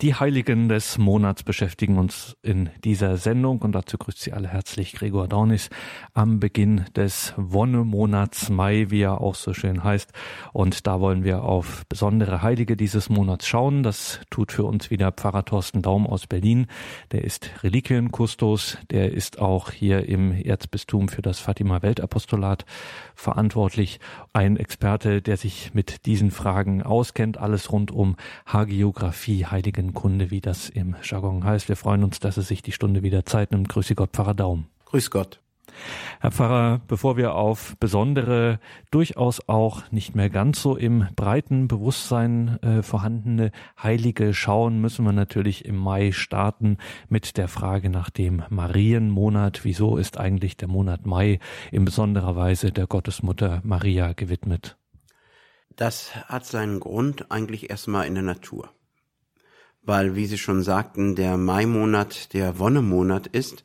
Die Heiligen des Monats beschäftigen uns in dieser Sendung und dazu grüßt Sie alle herzlich Gregor Dornis am Beginn des Wonnemonats Mai, wie er auch so schön heißt. Und da wollen wir auf besondere Heilige dieses Monats schauen. Das tut für uns wieder Pfarrer Thorsten Daum aus Berlin. Der ist Reliquienkustos. Der ist auch hier im Erzbistum für das Fatima Weltapostolat verantwortlich. Ein Experte, der sich mit diesen Fragen auskennt. Alles rund um Hagiografie, Heiligen Kunde, wie das im Jargon heißt. Wir freuen uns, dass es sich die Stunde wieder Zeit nimmt. Grüße Gott, Pfarrer Daum. Grüß Gott. Herr Pfarrer, bevor wir auf besondere, durchaus auch nicht mehr ganz so im breiten Bewusstsein äh, vorhandene Heilige schauen, müssen wir natürlich im Mai starten mit der Frage nach dem Marienmonat. Wieso ist eigentlich der Monat Mai in besonderer Weise der Gottesmutter Maria gewidmet? Das hat seinen Grund eigentlich erstmal in der Natur weil, wie Sie schon sagten, der Mai-Monat der Wonnemonat ist,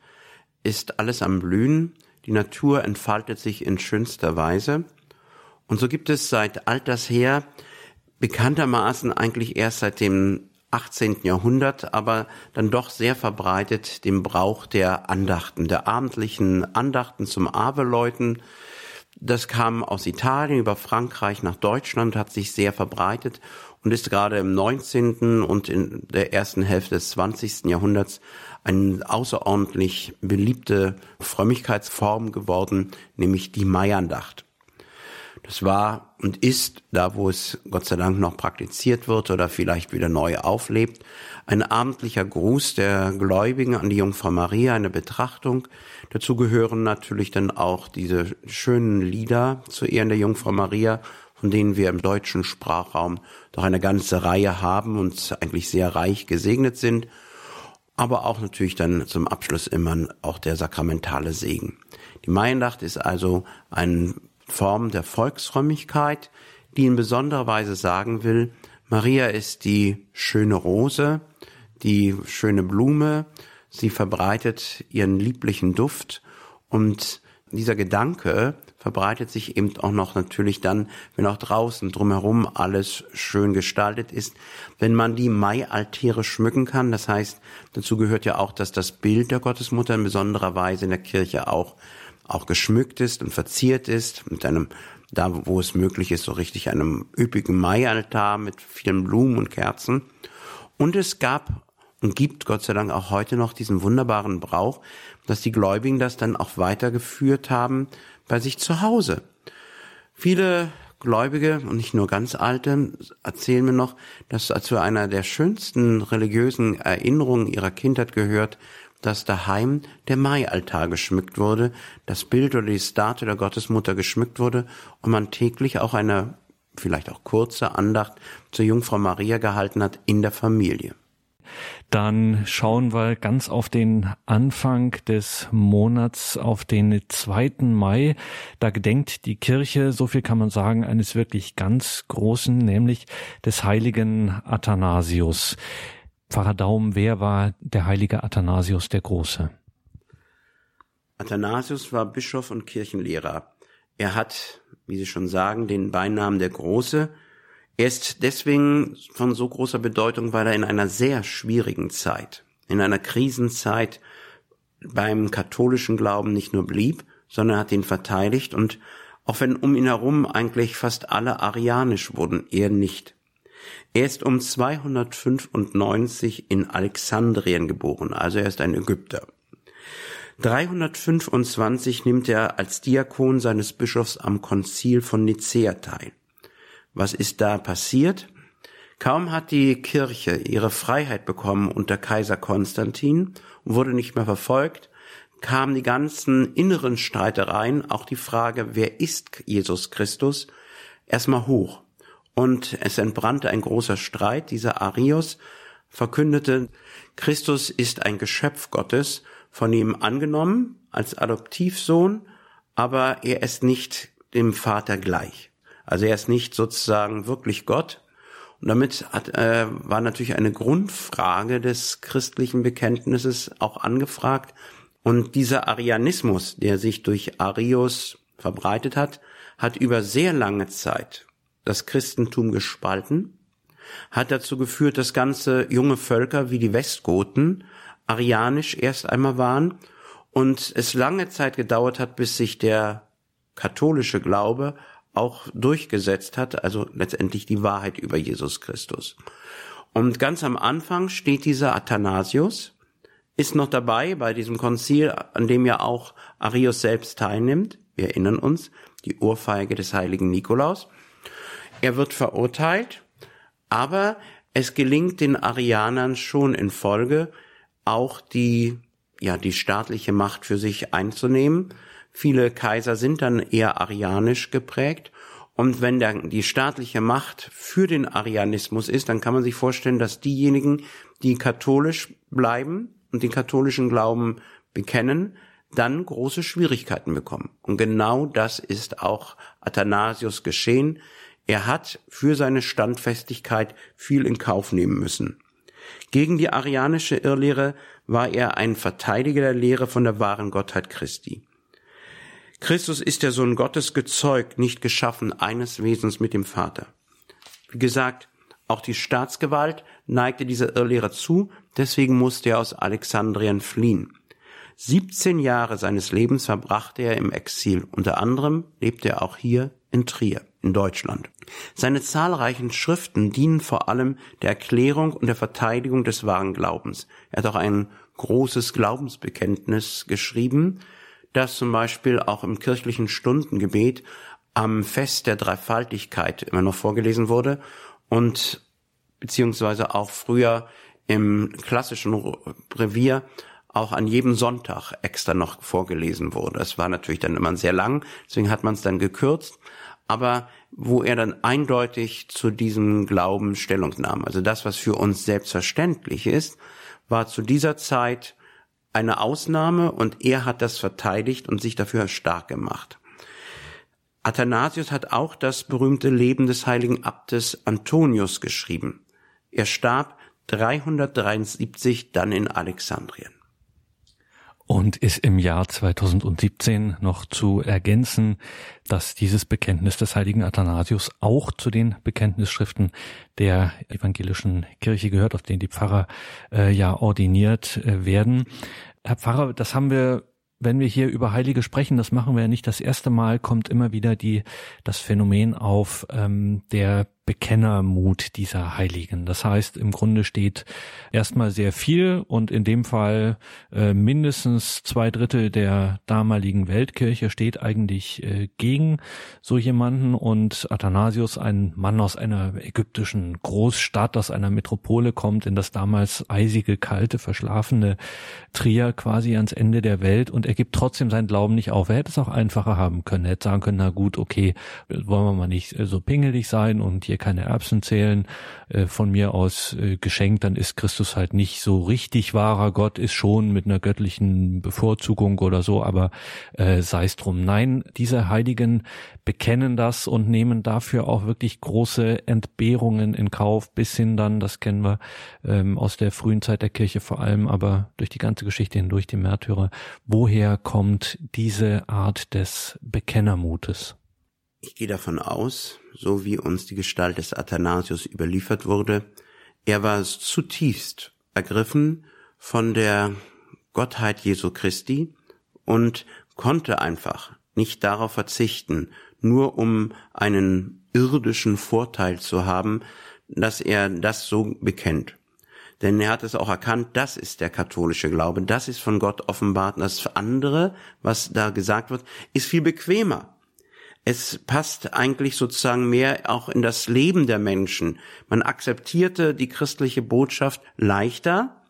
ist alles am Blühen. Die Natur entfaltet sich in schönster Weise. Und so gibt es seit alters her bekanntermaßen eigentlich erst seit dem 18. Jahrhundert, aber dann doch sehr verbreitet den Brauch der Andachten, der abendlichen Andachten zum Abeläuten. Das kam aus Italien über Frankreich nach Deutschland, hat sich sehr verbreitet und ist gerade im 19. und in der ersten Hälfte des 20. Jahrhunderts eine außerordentlich beliebte Frömmigkeitsform geworden, nämlich die Maiandacht. Das war und ist, da wo es Gott sei Dank noch praktiziert wird oder vielleicht wieder neu auflebt, ein abendlicher Gruß der Gläubigen an die Jungfrau Maria, eine Betrachtung. Dazu gehören natürlich dann auch diese schönen Lieder zu Ehren der Jungfrau Maria von denen wir im deutschen Sprachraum doch eine ganze Reihe haben und eigentlich sehr reich gesegnet sind. Aber auch natürlich dann zum Abschluss immer auch der sakramentale Segen. Die Maiennacht ist also eine Form der Volksfrömmigkeit, die in besonderer Weise sagen will, Maria ist die schöne Rose, die schöne Blume, sie verbreitet ihren lieblichen Duft und dieser Gedanke verbreitet sich eben auch noch natürlich dann, wenn auch draußen drumherum alles schön gestaltet ist, wenn man die Maialtäre schmücken kann. Das heißt, dazu gehört ja auch, dass das Bild der Gottesmutter in besonderer Weise in der Kirche auch, auch geschmückt ist und verziert ist mit einem da wo es möglich ist, so richtig einem üppigen Maialtar mit vielen Blumen und Kerzen. Und es gab und gibt Gott sei Dank auch heute noch diesen wunderbaren Brauch, dass die Gläubigen das dann auch weitergeführt haben bei sich zu Hause. Viele Gläubige und nicht nur ganz alte erzählen mir noch, dass zu einer der schönsten religiösen Erinnerungen ihrer Kindheit gehört, dass daheim der Maialtar geschmückt wurde, das Bild oder die Statue der Gottesmutter geschmückt wurde und man täglich auch eine vielleicht auch kurze Andacht zur Jungfrau Maria gehalten hat in der Familie. Dann schauen wir ganz auf den Anfang des Monats, auf den 2. Mai. Da gedenkt die Kirche, so viel kann man sagen, eines wirklich ganz großen, nämlich des heiligen Athanasius. Pfarrer Daum, wer war der heilige Athanasius der Große? Athanasius war Bischof und Kirchenlehrer. Er hat, wie Sie schon sagen, den Beinamen der Große, er ist deswegen von so großer Bedeutung, weil er in einer sehr schwierigen Zeit, in einer Krisenzeit beim katholischen Glauben nicht nur blieb, sondern hat ihn verteidigt und auch wenn um ihn herum eigentlich fast alle arianisch wurden, er nicht. Er ist um 295 in Alexandrien geboren, also er ist ein Ägypter. 325 nimmt er als Diakon seines Bischofs am Konzil von Nicea teil. Was ist da passiert? Kaum hat die Kirche ihre Freiheit bekommen unter Kaiser Konstantin und wurde nicht mehr verfolgt, kamen die ganzen inneren Streitereien, auch die Frage, wer ist Jesus Christus, erstmal hoch. Und es entbrannte ein großer Streit. Dieser Arius verkündete, Christus ist ein Geschöpf Gottes, von ihm angenommen als Adoptivsohn, aber er ist nicht dem Vater gleich. Also er ist nicht sozusagen wirklich Gott. Und damit hat, äh, war natürlich eine Grundfrage des christlichen Bekenntnisses auch angefragt. Und dieser Arianismus, der sich durch Arius verbreitet hat, hat über sehr lange Zeit das Christentum gespalten. hat dazu geführt, dass ganze junge Völker wie die Westgoten arianisch erst einmal waren und es lange Zeit gedauert hat, bis sich der katholische Glaube auch durchgesetzt hat, also letztendlich die Wahrheit über Jesus Christus. Und ganz am Anfang steht dieser Athanasius, ist noch dabei bei diesem Konzil, an dem ja auch Arius selbst teilnimmt. Wir erinnern uns, die Urfeige des heiligen Nikolaus. Er wird verurteilt, aber es gelingt den Arianern schon in Folge, auch die, ja, die staatliche Macht für sich einzunehmen. Viele Kaiser sind dann eher arianisch geprägt. Und wenn dann die staatliche Macht für den Arianismus ist, dann kann man sich vorstellen, dass diejenigen, die katholisch bleiben und den katholischen Glauben bekennen, dann große Schwierigkeiten bekommen. Und genau das ist auch Athanasius geschehen. Er hat für seine Standfestigkeit viel in Kauf nehmen müssen. Gegen die arianische Irrlehre war er ein Verteidiger der Lehre von der wahren Gottheit Christi. Christus ist der Sohn Gottes gezeugt, nicht geschaffen, eines Wesens mit dem Vater. Wie gesagt, auch die Staatsgewalt neigte dieser Irrlehre zu, deswegen musste er aus Alexandrien fliehen. 17 Jahre seines Lebens verbrachte er im Exil. Unter anderem lebte er auch hier in Trier, in Deutschland. Seine zahlreichen Schriften dienen vor allem der Erklärung und der Verteidigung des wahren Glaubens. Er hat auch ein großes Glaubensbekenntnis geschrieben, das zum Beispiel auch im kirchlichen Stundengebet am Fest der Dreifaltigkeit immer noch vorgelesen wurde und beziehungsweise auch früher im klassischen Revier auch an jedem Sonntag extra noch vorgelesen wurde. Das war natürlich dann immer sehr lang, deswegen hat man es dann gekürzt, aber wo er dann eindeutig zu diesem Glauben Stellung nahm. Also das, was für uns selbstverständlich ist, war zu dieser Zeit eine Ausnahme und er hat das verteidigt und sich dafür stark gemacht. Athanasius hat auch das berühmte Leben des heiligen Abtes Antonius geschrieben. Er starb 373 dann in Alexandrien. Und ist im Jahr 2017 noch zu ergänzen, dass dieses Bekenntnis des heiligen Athanasius auch zu den Bekenntnisschriften der evangelischen Kirche gehört, auf denen die Pfarrer äh, ja ordiniert äh, werden. Herr Pfarrer, das haben wir wenn wir hier über Heilige sprechen, das machen wir ja nicht das erste Mal, kommt immer wieder die das Phänomen auf ähm, der Bekennermut dieser Heiligen. Das heißt, im Grunde steht erstmal sehr viel und in dem Fall äh, mindestens zwei Drittel der damaligen Weltkirche steht eigentlich äh, gegen so jemanden und Athanasius, ein Mann aus einer ägyptischen Großstadt, aus einer Metropole kommt, in das damals eisige, kalte, verschlafene Trier quasi ans Ende der Welt und er gibt trotzdem seinen Glauben nicht auf. Er hätte es auch einfacher haben können. Er hätte sagen können, na gut, okay, wollen wir mal nicht so pingelig sein und hier keine Erbsen zählen, äh, von mir aus äh, geschenkt, dann ist Christus halt nicht so richtig wahrer Gott, ist schon mit einer göttlichen Bevorzugung oder so, aber äh, sei es drum. Nein, diese Heiligen bekennen das und nehmen dafür auch wirklich große Entbehrungen in Kauf, bis hin dann, das kennen wir ähm, aus der frühen Zeit der Kirche vor allem, aber durch die ganze Geschichte hindurch die Märtyrer. Woher kommt diese Art des Bekennermutes? Ich gehe davon aus, so wie uns die Gestalt des Athanasius überliefert wurde, er war zutiefst ergriffen von der Gottheit Jesu Christi und konnte einfach nicht darauf verzichten, nur um einen irdischen Vorteil zu haben, dass er das so bekennt. Denn er hat es auch erkannt, das ist der katholische Glaube, das ist von Gott offenbart. Das andere, was da gesagt wird, ist viel bequemer es passt eigentlich sozusagen mehr auch in das Leben der Menschen. Man akzeptierte die christliche Botschaft leichter,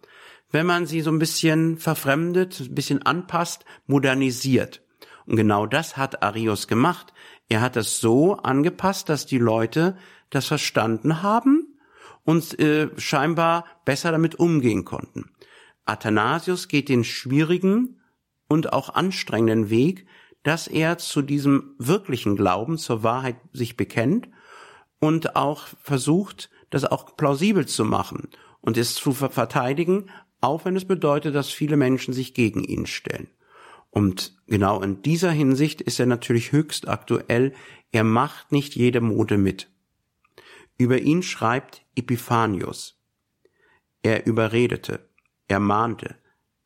wenn man sie so ein bisschen verfremdet, ein bisschen anpasst, modernisiert. Und genau das hat Arius gemacht. Er hat es so angepasst, dass die Leute das verstanden haben und äh, scheinbar besser damit umgehen konnten. Athanasius geht den schwierigen und auch anstrengenden Weg, dass er zu diesem wirklichen Glauben, zur Wahrheit sich bekennt und auch versucht, das auch plausibel zu machen und es zu verteidigen, auch wenn es bedeutet, dass viele Menschen sich gegen ihn stellen. Und genau in dieser Hinsicht ist er natürlich höchst aktuell. Er macht nicht jede Mode mit. Über ihn schreibt Epiphanius. Er überredete, er mahnte,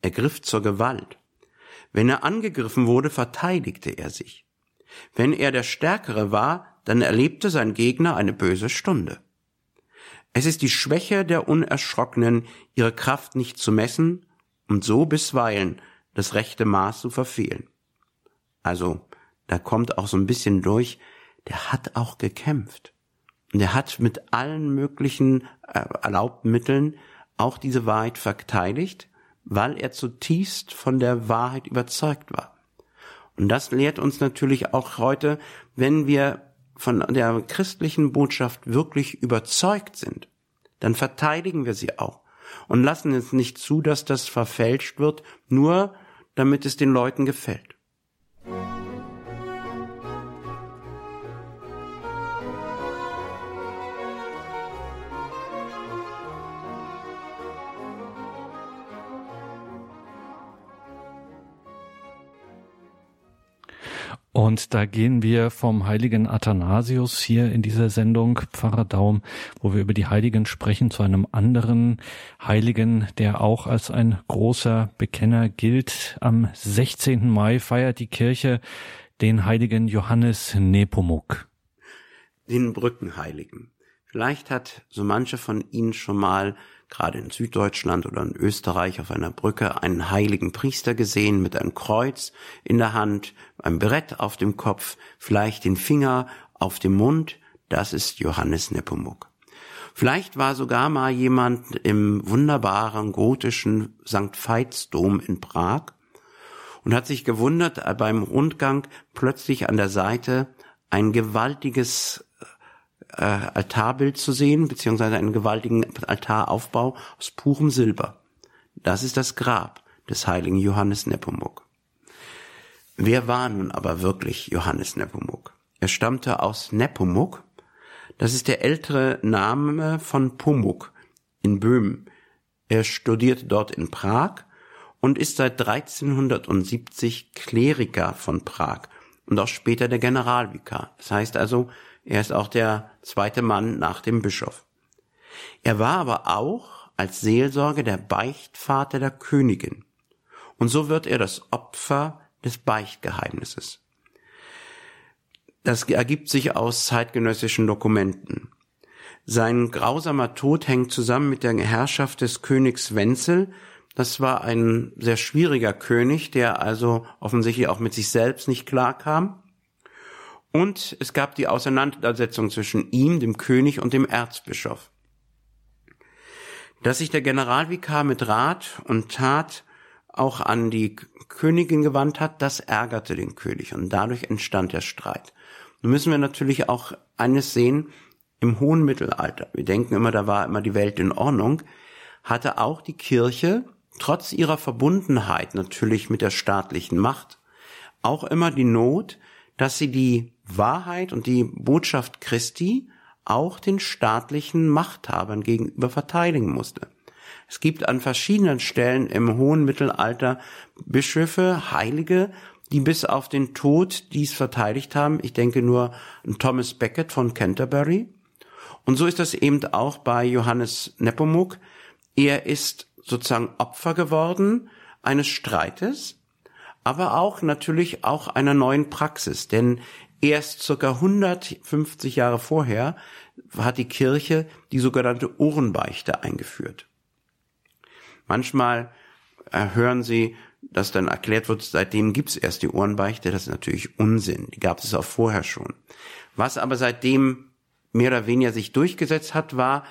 er griff zur Gewalt. Wenn er angegriffen wurde, verteidigte er sich. Wenn er der Stärkere war, dann erlebte sein Gegner eine böse Stunde. Es ist die Schwäche der Unerschrockenen, ihre Kraft nicht zu messen und so bisweilen das rechte Maß zu verfehlen. Also, da kommt auch so ein bisschen durch, der hat auch gekämpft. Und er hat mit allen möglichen äh, erlaubten Mitteln auch diese Wahrheit verteidigt, weil er zutiefst von der Wahrheit überzeugt war. Und das lehrt uns natürlich auch heute, wenn wir von der christlichen Botschaft wirklich überzeugt sind, dann verteidigen wir sie auch und lassen es nicht zu, dass das verfälscht wird, nur damit es den Leuten gefällt. Und da gehen wir vom heiligen Athanasius hier in dieser Sendung, Pfarrer Daum, wo wir über die Heiligen sprechen, zu einem anderen Heiligen, der auch als ein großer Bekenner gilt. Am 16. Mai feiert die Kirche den heiligen Johannes Nepomuk. Den Brückenheiligen. Vielleicht hat so manche von Ihnen schon mal gerade in Süddeutschland oder in Österreich auf einer Brücke einen heiligen Priester gesehen mit einem Kreuz in der Hand, einem Brett auf dem Kopf, vielleicht den Finger auf dem Mund. Das ist Johannes Nepomuk. Vielleicht war sogar mal jemand im wunderbaren gotischen St. Veitsdom in Prag und hat sich gewundert, beim Rundgang plötzlich an der Seite ein gewaltiges äh, Altarbild zu sehen, beziehungsweise einen gewaltigen Altaraufbau aus purem Silber. Das ist das Grab des heiligen Johannes Nepomuk. Wer war nun aber wirklich Johannes Nepomuk? Er stammte aus Nepomuk. Das ist der ältere Name von Pomuk in Böhmen. Er studierte dort in Prag und ist seit 1370 Kleriker von Prag und auch später der Generalvikar. Das heißt also, er ist auch der zweite Mann nach dem Bischof. Er war aber auch als Seelsorge der Beichtvater der Königin. Und so wird er das Opfer des Beichtgeheimnisses. Das ergibt sich aus zeitgenössischen Dokumenten. Sein grausamer Tod hängt zusammen mit der Herrschaft des Königs Wenzel. Das war ein sehr schwieriger König, der also offensichtlich auch mit sich selbst nicht klarkam. Und es gab die Auseinandersetzung zwischen ihm, dem König und dem Erzbischof. Dass sich der Generalvikar mit Rat und Tat auch an die Königin gewandt hat, das ärgerte den König und dadurch entstand der Streit. Nun müssen wir natürlich auch eines sehen, im hohen Mittelalter, wir denken immer, da war immer die Welt in Ordnung, hatte auch die Kirche, trotz ihrer Verbundenheit natürlich mit der staatlichen Macht, auch immer die Not, dass sie die Wahrheit und die Botschaft Christi auch den staatlichen Machthabern gegenüber verteidigen musste. Es gibt an verschiedenen Stellen im hohen Mittelalter Bischöfe, Heilige, die bis auf den Tod dies verteidigt haben. Ich denke nur an Thomas Becket von Canterbury. Und so ist das eben auch bei Johannes Nepomuk. Er ist sozusagen Opfer geworden eines Streites, aber auch natürlich auch einer neuen Praxis, denn Erst circa 150 Jahre vorher hat die Kirche die sogenannte Ohrenbeichte eingeführt. Manchmal äh, hören Sie, dass dann erklärt wird, seitdem gibt's erst die Ohrenbeichte. Das ist natürlich Unsinn. Die gab es auch vorher schon. Was aber seitdem mehr oder weniger sich durchgesetzt hat, war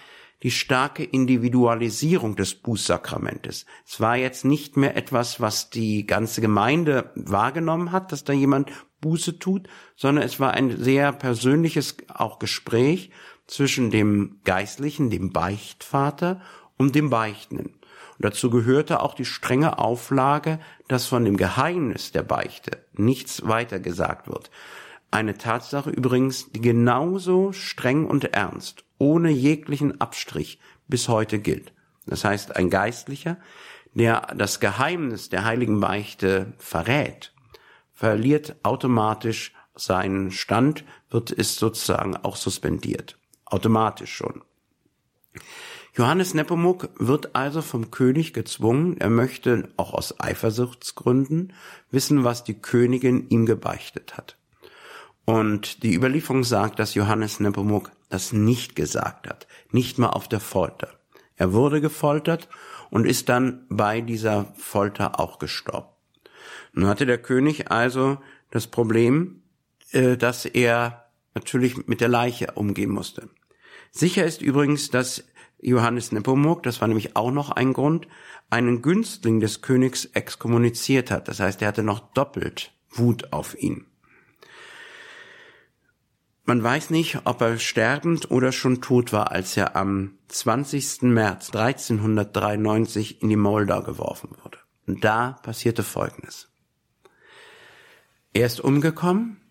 die starke Individualisierung des Bußsakramentes. Es war jetzt nicht mehr etwas, was die ganze Gemeinde wahrgenommen hat, dass da jemand Buße tut, sondern es war ein sehr persönliches auch Gespräch zwischen dem Geistlichen, dem Beichtvater und dem Beichtenden. Und dazu gehörte auch die strenge Auflage, dass von dem Geheimnis der Beichte nichts weiter gesagt wird. Eine Tatsache übrigens, die genauso streng und ernst, ohne jeglichen Abstrich bis heute gilt. Das heißt, ein Geistlicher, der das Geheimnis der heiligen Beichte verrät, verliert automatisch seinen Stand, wird ist sozusagen auch suspendiert. automatisch schon. Johannes Nepomuk wird also vom König gezwungen, er möchte auch aus Eifersuchtsgründen wissen, was die Königin ihm gebeichtet hat. Und die Überlieferung sagt, dass Johannes Nepomuk das nicht gesagt hat, nicht mal auf der Folter. Er wurde gefoltert und ist dann bei dieser Folter auch gestorben. Nun hatte der König also das Problem, äh, dass er natürlich mit der Leiche umgehen musste. Sicher ist übrigens, dass Johannes Nepomuk, das war nämlich auch noch ein Grund, einen Günstling des Königs exkommuniziert hat. Das heißt, er hatte noch doppelt Wut auf ihn. Man weiß nicht, ob er sterbend oder schon tot war, als er am 20. März 1393 in die Moldau geworfen wurde. Und da passierte Folgendes. Er ist umgekommen.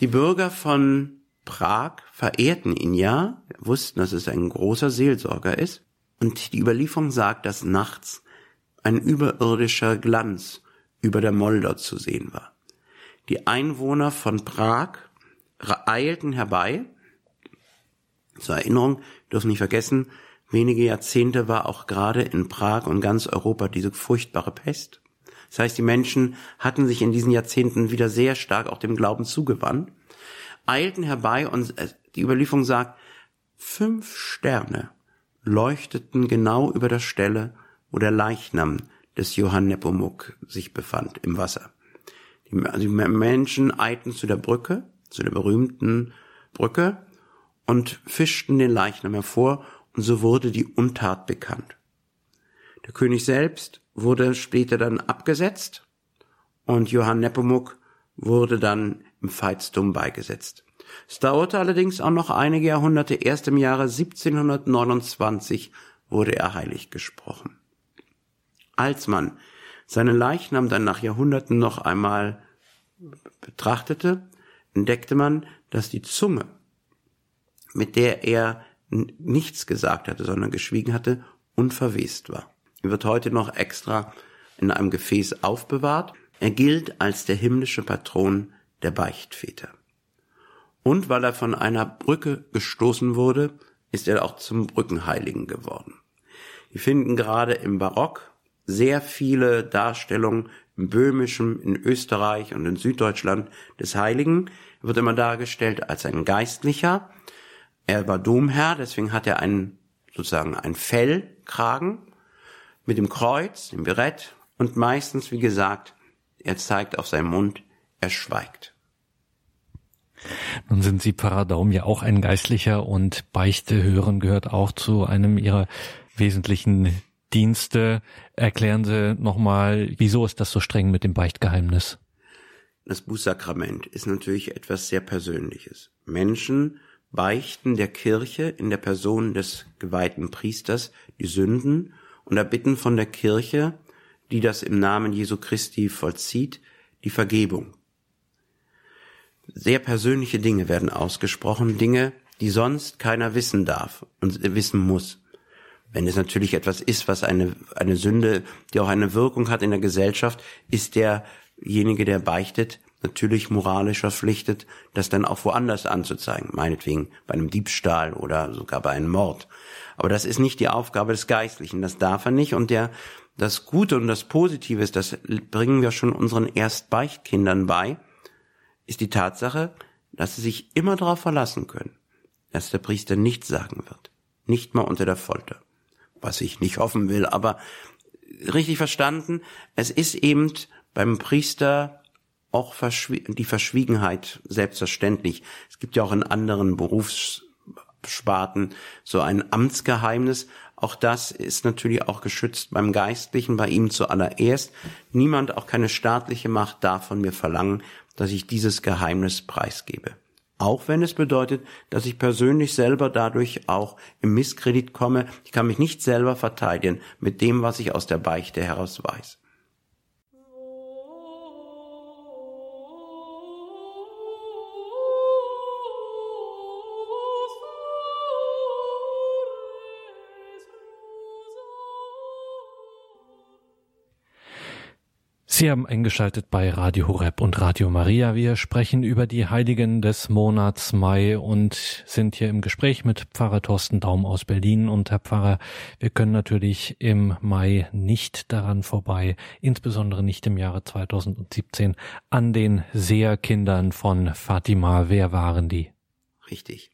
Die Bürger von Prag verehrten ihn ja, wussten, dass es ein großer Seelsorger ist, und die Überlieferung sagt, dass nachts ein überirdischer Glanz über der Moldau zu sehen war. Die Einwohner von Prag eilten herbei. Zur Erinnerung dürfen nicht vergessen, wenige Jahrzehnte war auch gerade in Prag und ganz Europa diese furchtbare Pest. Das heißt, die Menschen hatten sich in diesen Jahrzehnten wieder sehr stark auch dem Glauben zugewandt eilten herbei und die Überlieferung sagt, fünf Sterne leuchteten genau über der Stelle, wo der Leichnam des Johann Nepomuk sich befand, im Wasser. Die, also Menschen eilten zu der Brücke, zu der berühmten Brücke und fischten den Leichnam hervor und so wurde die Untat bekannt. Der König selbst wurde später dann abgesetzt und Johann Nepomuk wurde dann im Veitsdom beigesetzt. Es dauerte allerdings auch noch einige Jahrhunderte. Erst im Jahre 1729 wurde er heilig gesprochen. Als man seinen Leichnam dann nach Jahrhunderten noch einmal betrachtete, entdeckte man, dass die Zunge, mit der er nichts gesagt hatte, sondern geschwiegen hatte, unverwest war. Er wird heute noch extra in einem Gefäß aufbewahrt. Er gilt als der himmlische Patron der Beichtväter. Und weil er von einer Brücke gestoßen wurde, ist er auch zum Brückenheiligen geworden. Wir finden gerade im Barock sehr viele Darstellungen im Böhmischen, in Österreich und in Süddeutschland des Heiligen. Wird immer dargestellt als ein Geistlicher. Er war Domherr, deswegen hat er einen, sozusagen ein Fellkragen mit dem Kreuz, dem Berett und meistens, wie gesagt, er zeigt auf seinen Mund, er schweigt. Nun sind Sie Paradaum ja auch ein Geistlicher und Beichte hören gehört auch zu einem Ihrer wesentlichen Dienste. Erklären Sie nochmal, wieso ist das so streng mit dem Beichtgeheimnis? Das Bußsakrament ist natürlich etwas sehr Persönliches. Menschen beichten der Kirche in der Person des geweihten Priesters die Sünden und erbitten von der Kirche, die das im Namen Jesu Christi vollzieht, die Vergebung. Sehr persönliche Dinge werden ausgesprochen, Dinge, die sonst keiner wissen darf und wissen muss. Wenn es natürlich etwas ist, was eine, eine Sünde, die auch eine Wirkung hat in der Gesellschaft, ist derjenige, der beichtet, natürlich moralisch verpflichtet, das dann auch woanders anzuzeigen, meinetwegen bei einem Diebstahl oder sogar bei einem Mord. Aber das ist nicht die Aufgabe des Geistlichen, das darf er nicht und der, das Gute und das Positive ist, das bringen wir schon unseren Erstbeichtkindern bei, ist die Tatsache, dass sie sich immer darauf verlassen können, dass der Priester nichts sagen wird. Nicht mal unter der Folter. Was ich nicht hoffen will, aber richtig verstanden, es ist eben beim Priester auch die Verschwiegenheit selbstverständlich. Es gibt ja auch in anderen Berufssparten so ein Amtsgeheimnis. Auch das ist natürlich auch geschützt beim Geistlichen, bei ihm zuallererst. Niemand, auch keine staatliche Macht darf von mir verlangen, dass ich dieses Geheimnis preisgebe. Auch wenn es bedeutet, dass ich persönlich selber dadurch auch im Misskredit komme. Ich kann mich nicht selber verteidigen mit dem, was ich aus der Beichte heraus weiß. Sie haben eingeschaltet bei Radio Horeb und Radio Maria. Wir sprechen über die Heiligen des Monats Mai und sind hier im Gespräch mit Pfarrer Thorsten Daum aus Berlin. Und Herr Pfarrer, wir können natürlich im Mai nicht daran vorbei, insbesondere nicht im Jahre 2017, an den Seherkindern von Fatima. Wer waren die? Richtig.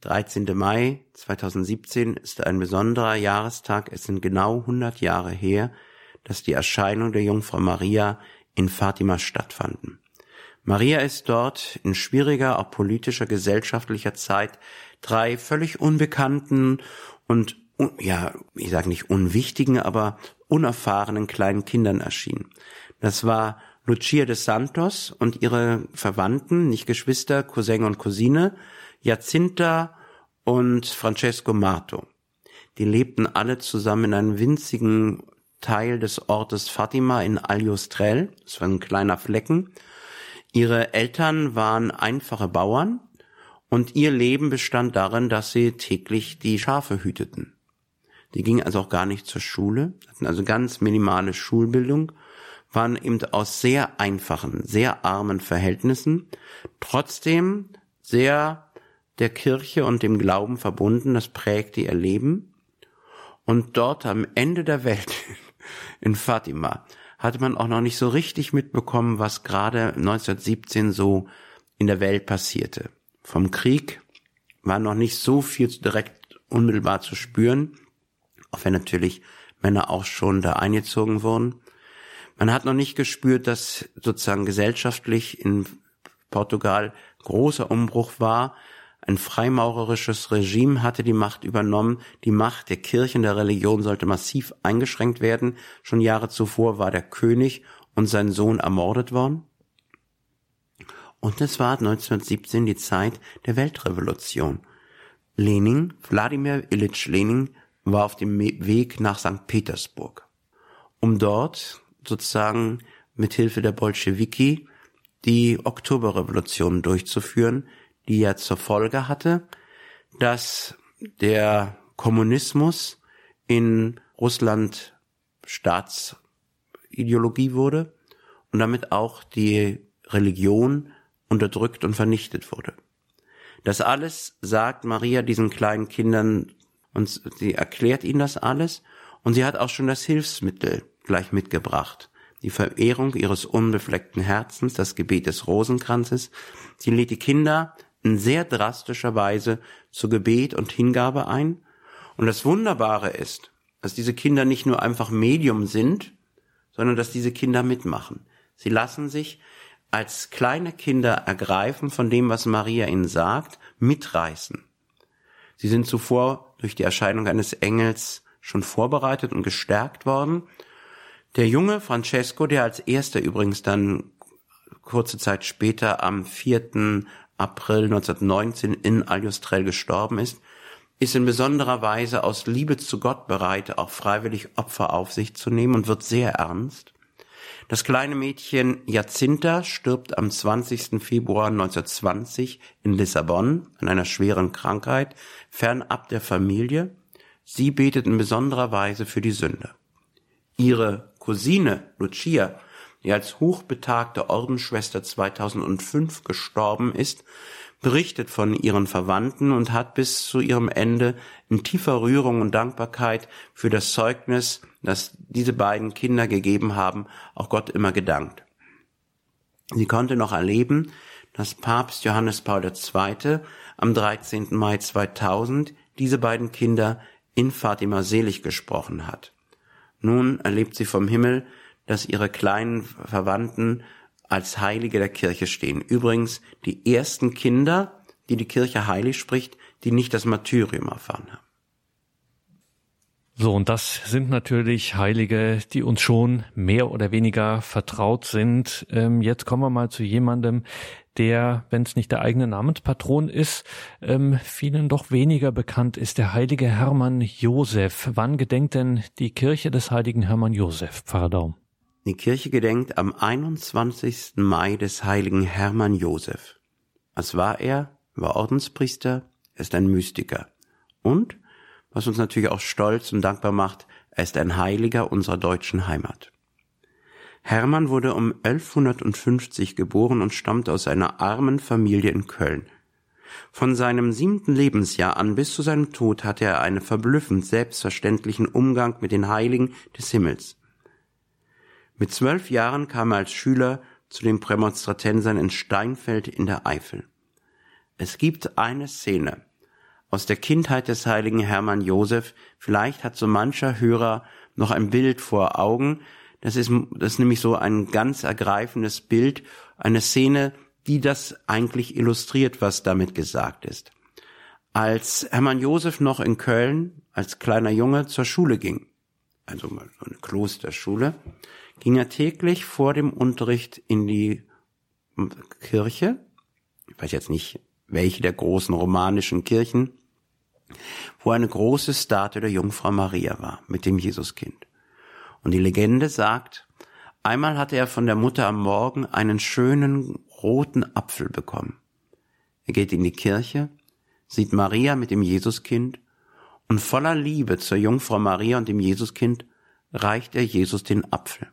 13. Mai 2017 ist ein besonderer Jahrestag. Es sind genau 100 Jahre her, dass die Erscheinung der Jungfrau Maria in Fatima stattfanden. Maria ist dort in schwieriger, auch politischer, gesellschaftlicher Zeit drei völlig unbekannten und, ja, ich sage nicht unwichtigen, aber unerfahrenen kleinen Kindern erschienen. Das war Lucia de Santos und ihre Verwandten, nicht Geschwister, Cousin und Cousine, Jacinta und Francesco Marto. Die lebten alle zusammen in einem winzigen Teil des Ortes Fatima in Aljustrel. Das war ein kleiner Flecken. Ihre Eltern waren einfache Bauern und ihr Leben bestand darin, dass sie täglich die Schafe hüteten. Die gingen also auch gar nicht zur Schule, hatten also ganz minimale Schulbildung, waren eben aus sehr einfachen, sehr armen Verhältnissen, trotzdem sehr der Kirche und dem Glauben verbunden, das prägte ihr Leben. Und dort am Ende der Welt, in Fatima hatte man auch noch nicht so richtig mitbekommen, was gerade 1917 so in der Welt passierte. Vom Krieg war noch nicht so viel direkt unmittelbar zu spüren, auch wenn natürlich Männer auch schon da eingezogen wurden. Man hat noch nicht gespürt, dass sozusagen gesellschaftlich in Portugal großer Umbruch war, ein freimaurerisches Regime hatte die Macht übernommen. Die Macht der Kirchen, der Religion sollte massiv eingeschränkt werden. Schon Jahre zuvor war der König und sein Sohn ermordet worden. Und es war 1917 die Zeit der Weltrevolution. Lenin, Wladimir Ilyich Lenin, war auf dem Weg nach St. Petersburg, um dort sozusagen mit Hilfe der Bolschewiki die Oktoberrevolution durchzuführen, die ja zur Folge hatte, dass der Kommunismus in Russland Staatsideologie wurde und damit auch die Religion unterdrückt und vernichtet wurde. Das alles sagt Maria diesen kleinen Kindern und sie erklärt ihnen das alles und sie hat auch schon das Hilfsmittel gleich mitgebracht. Die Verehrung ihres unbefleckten Herzens, das Gebet des Rosenkranzes. Sie lädt die Kinder in sehr drastischer Weise zu Gebet und Hingabe ein. Und das Wunderbare ist, dass diese Kinder nicht nur einfach Medium sind, sondern dass diese Kinder mitmachen. Sie lassen sich als kleine Kinder ergreifen von dem, was Maria ihnen sagt, mitreißen. Sie sind zuvor durch die Erscheinung eines Engels schon vorbereitet und gestärkt worden. Der junge Francesco, der als erster übrigens dann kurze Zeit später am 4. April 1919 in Aljustrel gestorben ist, ist in besonderer Weise aus Liebe zu Gott bereit, auch freiwillig Opfer auf sich zu nehmen und wird sehr ernst. Das kleine Mädchen Jacinta stirbt am 20. Februar 1920 in Lissabon an einer schweren Krankheit, fernab der Familie. Sie betet in besonderer Weise für die Sünde. Ihre Cousine Lucia die als hochbetagte Ordensschwester 2005 gestorben ist, berichtet von ihren Verwandten und hat bis zu ihrem Ende in tiefer Rührung und Dankbarkeit für das Zeugnis, das diese beiden Kinder gegeben haben, auch Gott immer gedankt. Sie konnte noch erleben, dass Papst Johannes Paul II. am 13. Mai 2000 diese beiden Kinder in Fatima selig gesprochen hat. Nun erlebt sie vom Himmel, dass ihre kleinen Verwandten als Heilige der Kirche stehen. Übrigens die ersten Kinder, die die Kirche heilig spricht, die nicht das Martyrium erfahren haben. So, und das sind natürlich Heilige, die uns schon mehr oder weniger vertraut sind. Ähm, jetzt kommen wir mal zu jemandem, der, wenn es nicht der eigene Namenspatron ist, ähm, vielen doch weniger bekannt ist, der heilige Hermann Josef. Wann gedenkt denn die Kirche des heiligen Hermann Josef, Pfarrer Daum? Die Kirche gedenkt am 21. Mai des heiligen Hermann Josef. Was war er? War Ordenspriester, er ist ein Mystiker. Und, was uns natürlich auch stolz und dankbar macht, er ist ein Heiliger unserer deutschen Heimat. Hermann wurde um 1150 geboren und stammte aus einer armen Familie in Köln. Von seinem siebten Lebensjahr an bis zu seinem Tod hatte er einen verblüffend selbstverständlichen Umgang mit den Heiligen des Himmels. Mit zwölf Jahren kam er als Schüler zu den Prämonstratensern in Steinfeld in der Eifel. Es gibt eine Szene aus der Kindheit des heiligen Hermann Josef. Vielleicht hat so mancher Hörer noch ein Bild vor Augen. Das ist, das ist nämlich so ein ganz ergreifendes Bild, eine Szene, die das eigentlich illustriert, was damit gesagt ist. Als Hermann Josef noch in Köln als kleiner Junge zur Schule ging, also so eine Klosterschule, ging er täglich vor dem Unterricht in die Kirche, ich weiß jetzt nicht, welche der großen romanischen Kirchen, wo eine große Statue der Jungfrau Maria war mit dem Jesuskind. Und die Legende sagt, einmal hatte er von der Mutter am Morgen einen schönen roten Apfel bekommen. Er geht in die Kirche, sieht Maria mit dem Jesuskind und voller Liebe zur Jungfrau Maria und dem Jesuskind reicht er Jesus den Apfel.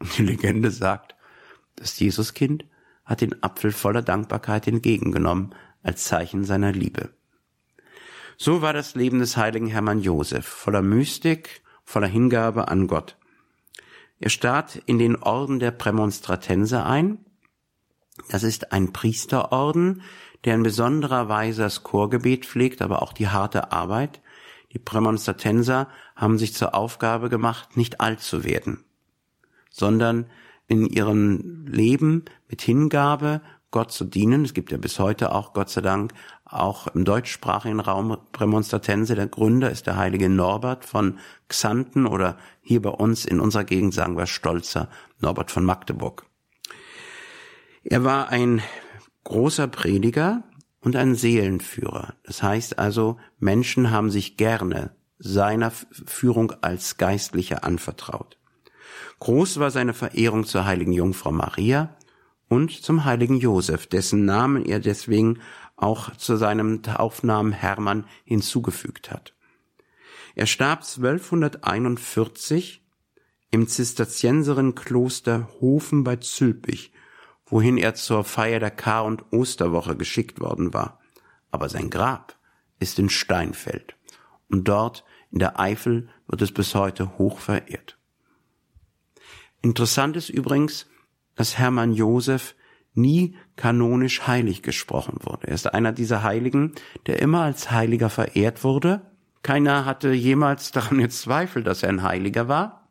Die Legende sagt, das Jesuskind hat den Apfel voller Dankbarkeit entgegengenommen als Zeichen seiner Liebe. So war das Leben des heiligen Hermann Josef, voller Mystik, voller Hingabe an Gott. Er starrt in den Orden der Prämonstratense ein, das ist ein Priesterorden, der in besonderer Weise das Chorgebet pflegt, aber auch die harte Arbeit. Die Prämonstratenser haben sich zur Aufgabe gemacht, nicht alt zu werden, sondern in ihrem Leben mit Hingabe Gott zu dienen. Es gibt ja bis heute auch, Gott sei Dank, auch im deutschsprachigen Raum Prämonstratense. Der Gründer ist der heilige Norbert von Xanten oder hier bei uns in unserer Gegend sagen wir Stolzer Norbert von Magdeburg. Er war ein großer Prediger und ein Seelenführer. Das heißt also, Menschen haben sich gerne seiner Führung als Geistlicher anvertraut. Groß war seine Verehrung zur heiligen Jungfrau Maria und zum heiligen Josef, dessen Namen er deswegen auch zu seinem Taufnamen Hermann hinzugefügt hat. Er starb 1241 im Zisterzienserinnenkloster Hofen bei Zülpich wohin er zur Feier der Kar- und Osterwoche geschickt worden war. Aber sein Grab ist in Steinfeld. Und dort in der Eifel wird es bis heute hoch verehrt. Interessant ist übrigens, dass Hermann Josef nie kanonisch heilig gesprochen wurde. Er ist einer dieser Heiligen, der immer als Heiliger verehrt wurde. Keiner hatte jemals daran gezweifelt, dass er ein Heiliger war.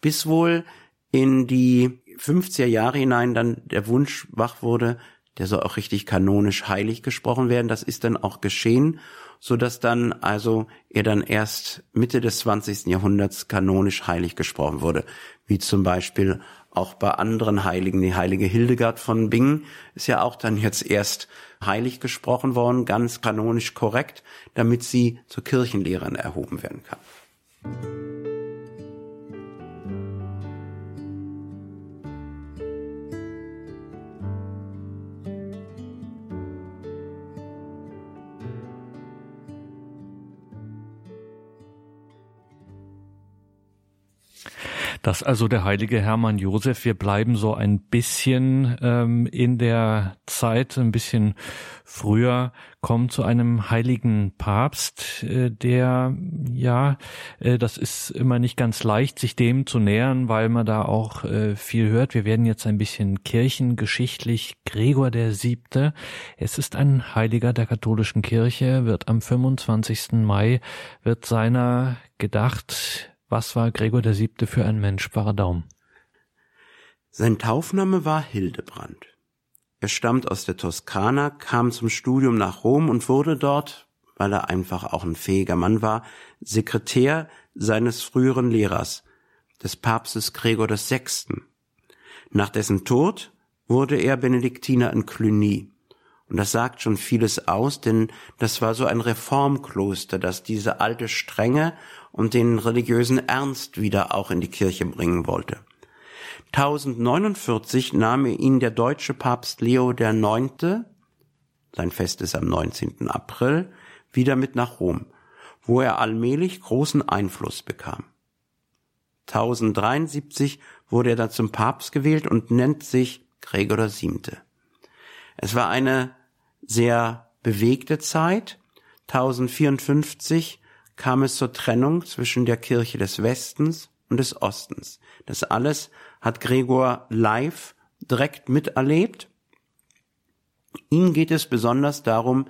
Bis wohl in die 50er Jahre hinein dann der Wunsch wach wurde, der soll auch richtig kanonisch heilig gesprochen werden. Das ist dann auch geschehen, so dass dann also er dann erst Mitte des 20. Jahrhunderts kanonisch heilig gesprochen wurde, wie zum Beispiel auch bei anderen Heiligen. Die heilige Hildegard von Bingen ist ja auch dann jetzt erst heilig gesprochen worden, ganz kanonisch korrekt, damit sie zur Kirchenlehrerin erhoben werden kann. Das also der heilige Hermann Josef. Wir bleiben so ein bisschen ähm, in der Zeit, ein bisschen früher, kommen zu einem heiligen Papst, äh, der, ja, äh, das ist immer nicht ganz leicht, sich dem zu nähern, weil man da auch äh, viel hört. Wir werden jetzt ein bisschen kirchengeschichtlich. Gregor der Siebte. Es ist ein Heiliger der katholischen Kirche, wird am 25. Mai, wird seiner gedacht, was war Gregor der Siebte für ein Mensch, Pfarrer Daum? Sein Taufname war Hildebrand. Er stammt aus der Toskana, kam zum Studium nach Rom und wurde dort, weil er einfach auch ein fähiger Mann war, Sekretär seines früheren Lehrers, des Papstes Gregor VI. Nach dessen Tod wurde er Benediktiner in Cluny. Und das sagt schon vieles aus, denn das war so ein Reformkloster, das diese alte Strenge und den religiösen Ernst wieder auch in die Kirche bringen wollte. 1049 nahm ihn der deutsche Papst Leo IX., sein Fest ist am 19. April, wieder mit nach Rom, wo er allmählich großen Einfluss bekam. 1073 wurde er dann zum Papst gewählt und nennt sich Gregor VII. Es war eine sehr bewegte Zeit. 1054 kam es zur Trennung zwischen der Kirche des Westens und des Ostens. Das alles hat Gregor live direkt miterlebt. Ihm geht es besonders darum,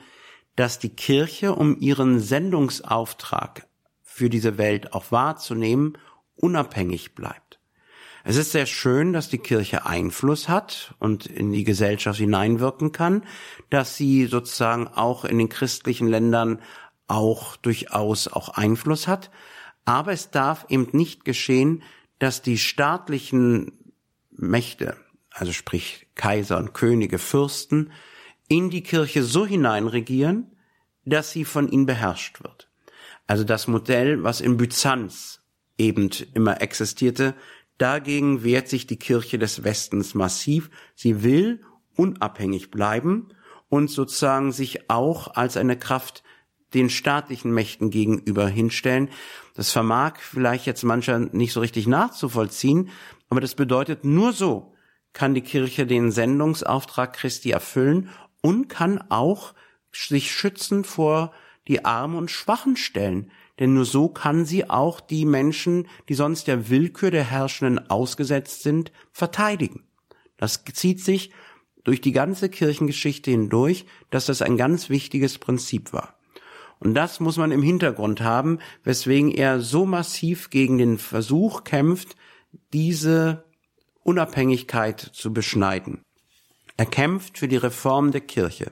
dass die Kirche, um ihren Sendungsauftrag für diese Welt auch wahrzunehmen, unabhängig bleibt. Es ist sehr schön, dass die Kirche Einfluss hat und in die Gesellschaft hineinwirken kann, dass sie sozusagen auch in den christlichen Ländern auch durchaus auch Einfluss hat. Aber es darf eben nicht geschehen, dass die staatlichen Mächte, also sprich Kaiser und Könige, Fürsten, in die Kirche so hineinregieren, dass sie von ihnen beherrscht wird. Also das Modell, was in Byzanz eben immer existierte, dagegen wehrt sich die Kirche des Westens massiv. Sie will unabhängig bleiben und sozusagen sich auch als eine Kraft den staatlichen Mächten gegenüber hinstellen. Das vermag vielleicht jetzt mancher nicht so richtig nachzuvollziehen, aber das bedeutet, nur so kann die Kirche den Sendungsauftrag Christi erfüllen und kann auch sich schützen vor die Armen und Schwachen stellen. Denn nur so kann sie auch die Menschen, die sonst der Willkür der Herrschenden ausgesetzt sind, verteidigen. Das zieht sich durch die ganze Kirchengeschichte hindurch, dass das ein ganz wichtiges Prinzip war. Und das muss man im Hintergrund haben, weswegen er so massiv gegen den Versuch kämpft, diese Unabhängigkeit zu beschneiden. Er kämpft für die Reform der Kirche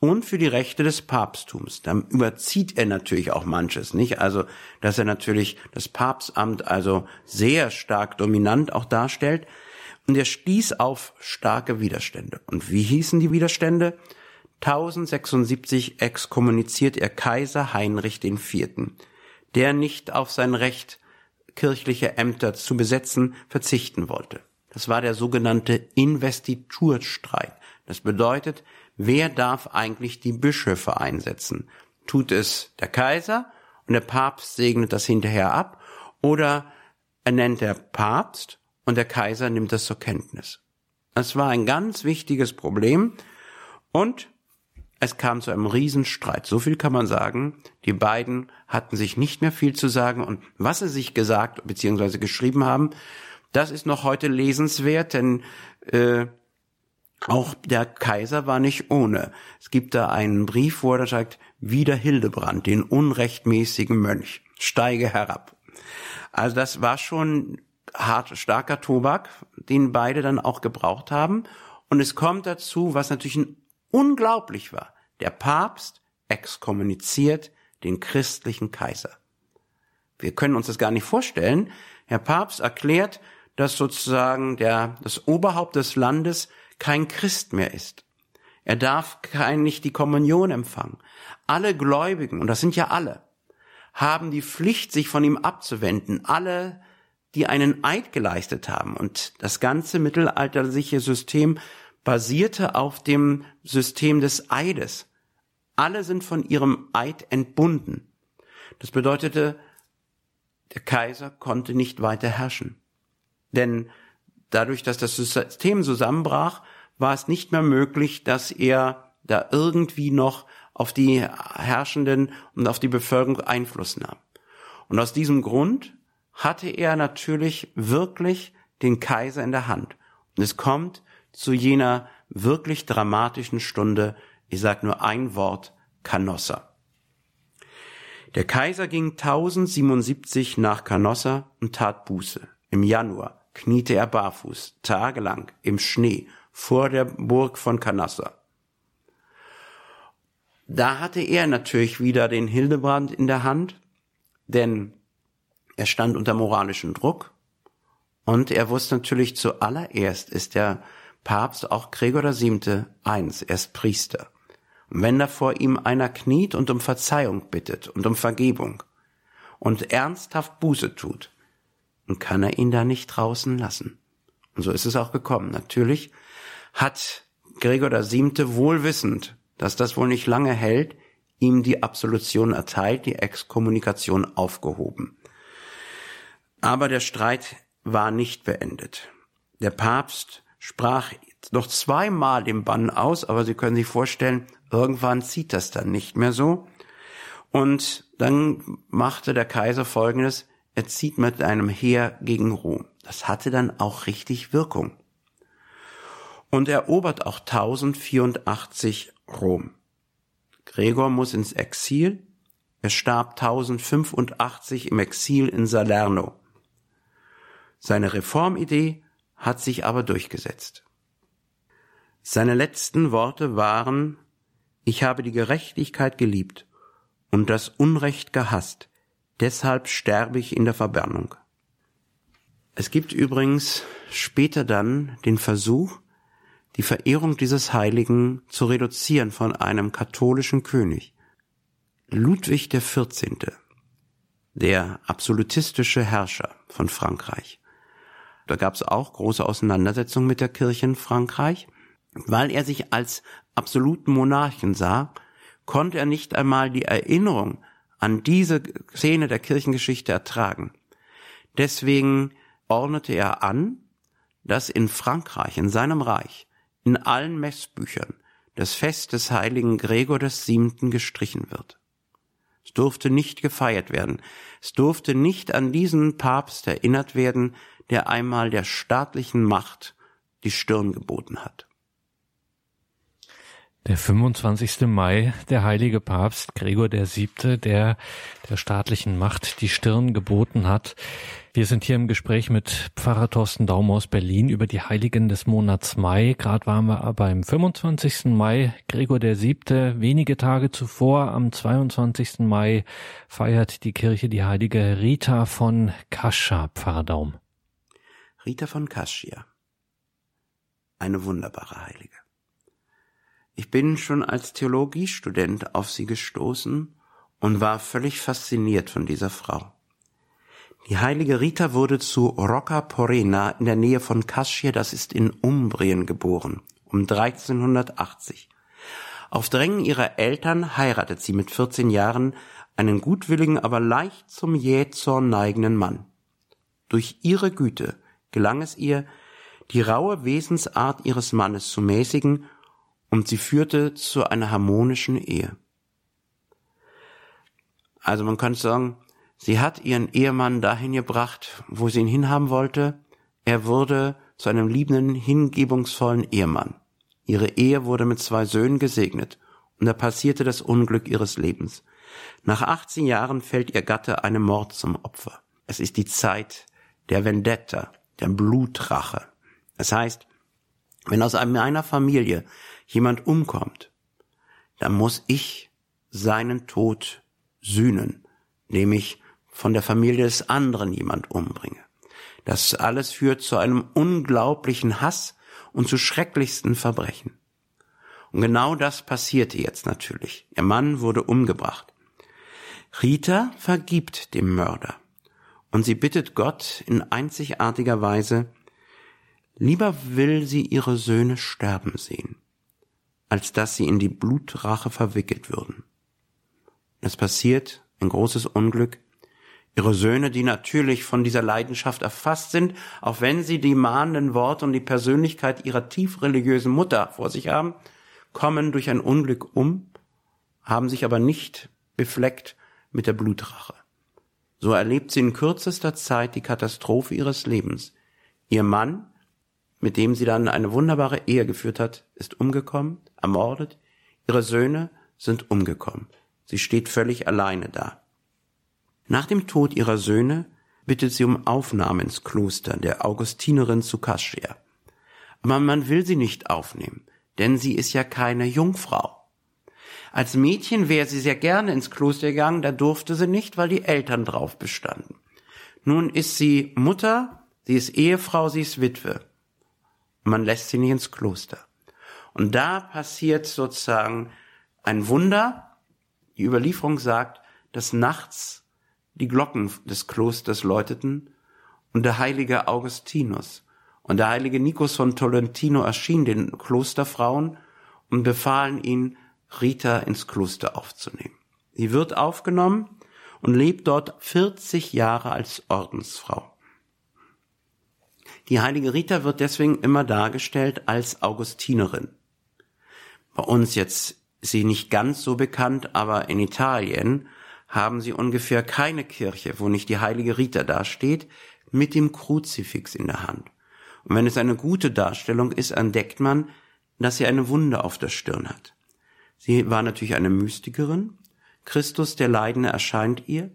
und für die Rechte des Papsttums. Dann überzieht er natürlich auch manches, nicht? Also, dass er natürlich das Papstamt also sehr stark dominant auch darstellt. Und er stieß auf starke Widerstände. Und wie hießen die Widerstände? 1076 exkommuniziert er Kaiser Heinrich IV., der nicht auf sein Recht, kirchliche Ämter zu besetzen, verzichten wollte. Das war der sogenannte Investiturstreit. Das bedeutet, wer darf eigentlich die Bischöfe einsetzen? Tut es der Kaiser und der Papst segnet das hinterher ab oder ernennt der Papst und der Kaiser nimmt das zur Kenntnis? Das war ein ganz wichtiges Problem und es kam zu einem Riesenstreit. So viel kann man sagen. Die beiden hatten sich nicht mehr viel zu sagen und was sie sich gesagt bzw. geschrieben haben, das ist noch heute lesenswert, denn äh, auch der Kaiser war nicht ohne. Es gibt da einen Brief, wo er sagt, wieder Hildebrand, den unrechtmäßigen Mönch, steige herab. Also das war schon hart, starker Tobak, den beide dann auch gebraucht haben. Und es kommt dazu, was natürlich unglaublich war. Der Papst exkommuniziert den christlichen Kaiser. Wir können uns das gar nicht vorstellen. Herr Papst erklärt, dass sozusagen der, das Oberhaupt des Landes kein Christ mehr ist. Er darf kein, nicht die Kommunion empfangen. Alle Gläubigen, und das sind ja alle, haben die Pflicht, sich von ihm abzuwenden. Alle, die einen Eid geleistet haben. Und das ganze mittelalterliche System basierte auf dem System des Eides. Alle sind von ihrem Eid entbunden. Das bedeutete, der Kaiser konnte nicht weiter herrschen. Denn dadurch, dass das System zusammenbrach, war es nicht mehr möglich, dass er da irgendwie noch auf die Herrschenden und auf die Bevölkerung Einfluss nahm. Und aus diesem Grund hatte er natürlich wirklich den Kaiser in der Hand. Und es kommt zu jener wirklich dramatischen Stunde, ich sage nur ein Wort, Canossa. Der Kaiser ging 1077 nach Canossa und tat Buße im Januar kniete er barfuß, tagelang, im Schnee, vor der Burg von Canossa. Da hatte er natürlich wieder den Hildebrand in der Hand, denn er stand unter moralischem Druck und er wusste natürlich zuallererst ist der Papst auch Gregor VII. eins, er ist Priester. Wenn da vor ihm einer kniet und um Verzeihung bittet und um Vergebung und ernsthaft Buße tut, und kann er ihn da nicht draußen lassen. Und so ist es auch gekommen. Natürlich hat Gregor VII. wohlwissend, dass das wohl nicht lange hält, ihm die Absolution erteilt, die Exkommunikation aufgehoben. Aber der Streit war nicht beendet. Der Papst sprach noch zweimal den Bann aus, aber Sie können sich vorstellen, irgendwann zieht das dann nicht mehr so. Und dann machte der Kaiser Folgendes, er zieht mit einem Heer gegen Rom. Das hatte dann auch richtig Wirkung. Und erobert auch 1084 Rom. Gregor muss ins Exil. Er starb 1085 im Exil in Salerno. Seine Reformidee hat sich aber durchgesetzt. Seine letzten Worte waren, ich habe die Gerechtigkeit geliebt und das Unrecht gehasst, deshalb sterbe ich in der Verbannung. Es gibt übrigens später dann den Versuch, die Verehrung dieses Heiligen zu reduzieren von einem katholischen König. Ludwig XIV., der absolutistische Herrscher von Frankreich. Da gab es auch große Auseinandersetzungen mit der Kirche in Frankreich, weil er sich als absoluten Monarchen sah, konnte er nicht einmal die Erinnerung an diese Szene der Kirchengeschichte ertragen. Deswegen ordnete er an, dass in Frankreich, in seinem Reich, in allen Messbüchern das Fest des heiligen Gregor des Siebenten gestrichen wird. Es durfte nicht gefeiert werden. Es durfte nicht an diesen Papst erinnert werden, der einmal der staatlichen Macht die Stirn geboten hat. Der 25. Mai, der heilige Papst Gregor der Siebte, der der staatlichen Macht die Stirn geboten hat. Wir sind hier im Gespräch mit Pfarrer Thorsten Daum aus Berlin über die Heiligen des Monats Mai. Gerade waren wir beim 25. Mai. Gregor der Siebte, wenige Tage zuvor, am 22. Mai, feiert die Kirche die heilige Rita von Kascha, Pfarrer Daum. Rita von Kaschia. Eine wunderbare Heilige. Ich bin schon als Theologiestudent auf sie gestoßen und war völlig fasziniert von dieser Frau. Die heilige Rita wurde zu Rocca Porena in der Nähe von Cascia, das ist in Umbrien, geboren, um 1380. Auf Drängen ihrer Eltern heiratet sie mit 14 Jahren einen gutwilligen, aber leicht zum Jähzorn neigenden Mann. Durch ihre Güte gelang es ihr, die raue Wesensart ihres Mannes zu mäßigen und sie führte zu einer harmonischen Ehe. Also man könnte sagen, sie hat ihren Ehemann dahin gebracht, wo sie ihn hinhaben wollte. Er wurde zu einem liebenden, hingebungsvollen Ehemann. Ihre Ehe wurde mit zwei Söhnen gesegnet und da passierte das Unglück ihres Lebens. Nach 18 Jahren fällt ihr Gatte einem Mord zum Opfer. Es ist die Zeit der Vendetta, der Blutrache. Das heißt, wenn aus einer Familie jemand umkommt, dann muss ich seinen Tod sühnen, nämlich von der Familie des anderen jemand umbringe. Das alles führt zu einem unglaublichen Hass und zu schrecklichsten Verbrechen. Und genau das passierte jetzt natürlich. Ihr Mann wurde umgebracht. Rita vergibt dem Mörder und sie bittet Gott in einzigartiger Weise, lieber will sie ihre Söhne sterben sehen als dass sie in die Blutrache verwickelt würden. Es passiert ein großes Unglück. Ihre Söhne, die natürlich von dieser Leidenschaft erfasst sind, auch wenn sie die mahnenden Worte und die Persönlichkeit ihrer tief religiösen Mutter vor sich haben, kommen durch ein Unglück um, haben sich aber nicht befleckt mit der Blutrache. So erlebt sie in kürzester Zeit die Katastrophe ihres Lebens. Ihr Mann, mit dem sie dann eine wunderbare Ehe geführt hat, ist umgekommen, ermordet. Ihre Söhne sind umgekommen. Sie steht völlig alleine da. Nach dem Tod ihrer Söhne bittet sie um Aufnahme ins Kloster der Augustinerin zu Kaschia. Aber man will sie nicht aufnehmen, denn sie ist ja keine Jungfrau. Als Mädchen wäre sie sehr gerne ins Kloster gegangen, da durfte sie nicht, weil die Eltern drauf bestanden. Nun ist sie Mutter, sie ist Ehefrau, sie ist Witwe. Man lässt sie nicht ins Kloster. Und da passiert sozusagen ein Wunder. Die Überlieferung sagt, dass nachts die Glocken des Klosters läuteten und der heilige Augustinus und der heilige Nikos von Tolentino erschien den Klosterfrauen und befahlen ihnen, Rita ins Kloster aufzunehmen. Sie wird aufgenommen und lebt dort 40 Jahre als Ordensfrau. Die heilige Rita wird deswegen immer dargestellt als Augustinerin. Bei uns jetzt sie nicht ganz so bekannt, aber in Italien haben sie ungefähr keine Kirche, wo nicht die heilige Rita dasteht, mit dem Kruzifix in der Hand. Und wenn es eine gute Darstellung ist, entdeckt man, dass sie eine Wunde auf der Stirn hat. Sie war natürlich eine Mystikerin. Christus, der Leidende, erscheint ihr.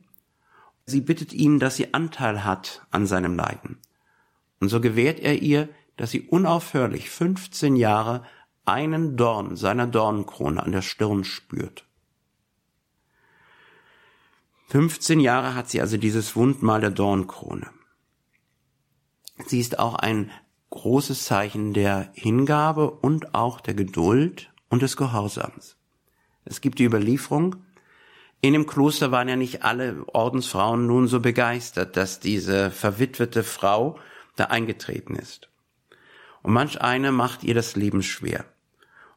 Sie bittet ihn, dass sie Anteil hat an seinem Leiden. Und so gewährt er ihr, dass sie unaufhörlich 15 Jahre einen Dorn seiner Dornenkrone an der Stirn spürt. 15 Jahre hat sie also dieses Wundmal der Dornkrone. Sie ist auch ein großes Zeichen der Hingabe und auch der Geduld und des Gehorsams. Es gibt die Überlieferung, in dem Kloster waren ja nicht alle Ordensfrauen nun so begeistert, dass diese verwitwete Frau da eingetreten ist. Und manch eine macht ihr das Leben schwer.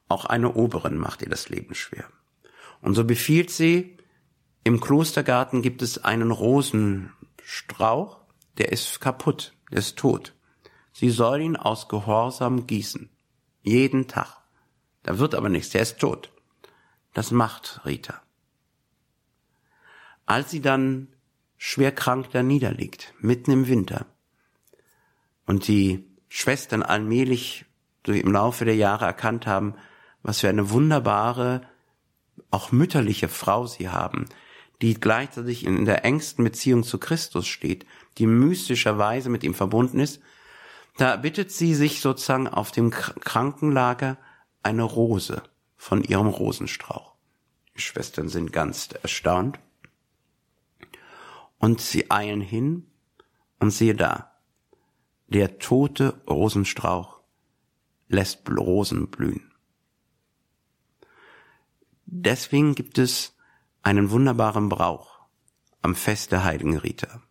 Auch eine Oberin macht ihr das Leben schwer. Und so befiehlt sie, im Klostergarten gibt es einen Rosenstrauch, der ist kaputt, der ist tot. Sie soll ihn aus Gehorsam gießen. Jeden Tag. Da wird aber nichts, der ist tot. Das macht Rita. Als sie dann schwer krank da niederliegt, mitten im Winter, und die Schwestern allmählich im Laufe der Jahre erkannt haben, was für eine wunderbare, auch mütterliche Frau sie haben, die gleichzeitig in der engsten Beziehung zu Christus steht, die mystischerweise mit ihm verbunden ist, da bittet sie sich sozusagen auf dem Krankenlager eine Rose von ihrem Rosenstrauch. Die Schwestern sind ganz erstaunt. Und sie eilen hin und siehe da, der tote Rosenstrauch lässt Rosen blühen. Deswegen gibt es einen wunderbaren Brauch am Fest der Heiligen Rita.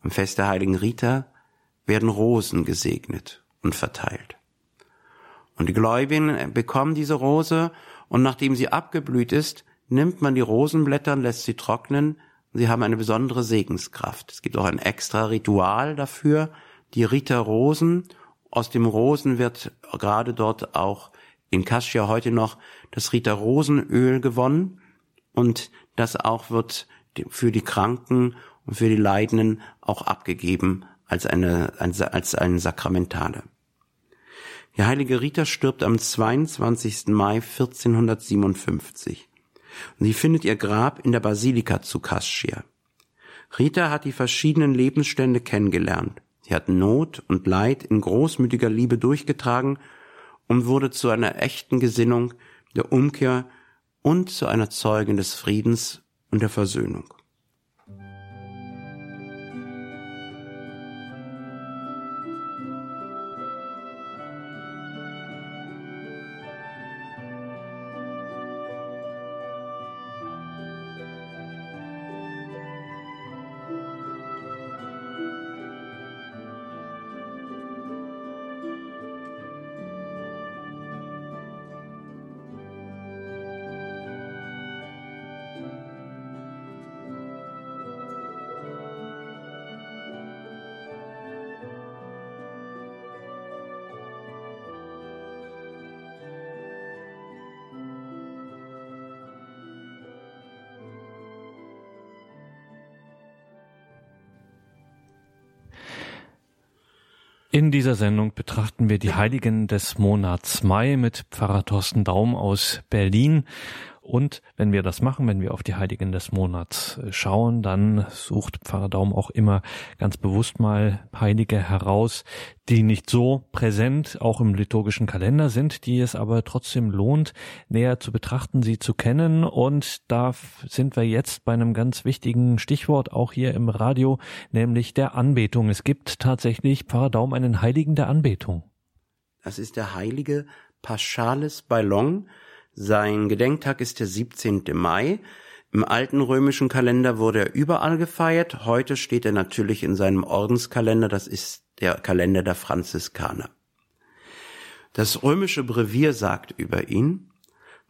Am Fest der Heiligen Rita werden Rosen gesegnet und verteilt. Und die Gläubigen bekommen diese Rose und nachdem sie abgeblüht ist, nimmt man die Rosenblätter und lässt sie trocknen. Sie haben eine besondere Segenskraft. Es gibt auch ein extra Ritual dafür, die Rita Rosen. Aus dem Rosen wird gerade dort auch in Kaschia heute noch das Rita Rosenöl gewonnen und das auch wird für die Kranken und für die Leidenden auch abgegeben als eine, als ein Sakramentale. Die heilige Rita stirbt am 22. Mai 1457. Und sie findet ihr Grab in der Basilika zu Cascia. Rita hat die verschiedenen Lebensstände kennengelernt. Sie hat Not und Leid in großmütiger Liebe durchgetragen und wurde zu einer echten Gesinnung der Umkehr und zu einer Zeugin des Friedens und der Versöhnung. Dieser Sendung betrachten wir die Heiligen des Monats Mai mit Pfarrer Thorsten Daum aus Berlin. Und wenn wir das machen, wenn wir auf die Heiligen des Monats äh, schauen, dann sucht Pfarrer Daum auch immer ganz bewusst mal Heilige heraus, die nicht so präsent auch im liturgischen Kalender sind, die es aber trotzdem lohnt, näher zu betrachten, sie zu kennen. Und da sind wir jetzt bei einem ganz wichtigen Stichwort auch hier im Radio, nämlich der Anbetung. Es gibt tatsächlich, Pfarrer Daum, einen Heiligen der Anbetung. Das ist der heilige Paschales Ballon, sein Gedenktag ist der 17. Mai. Im alten römischen Kalender wurde er überall gefeiert. Heute steht er natürlich in seinem Ordenskalender. Das ist der Kalender der Franziskaner. Das römische Brevier sagt über ihn,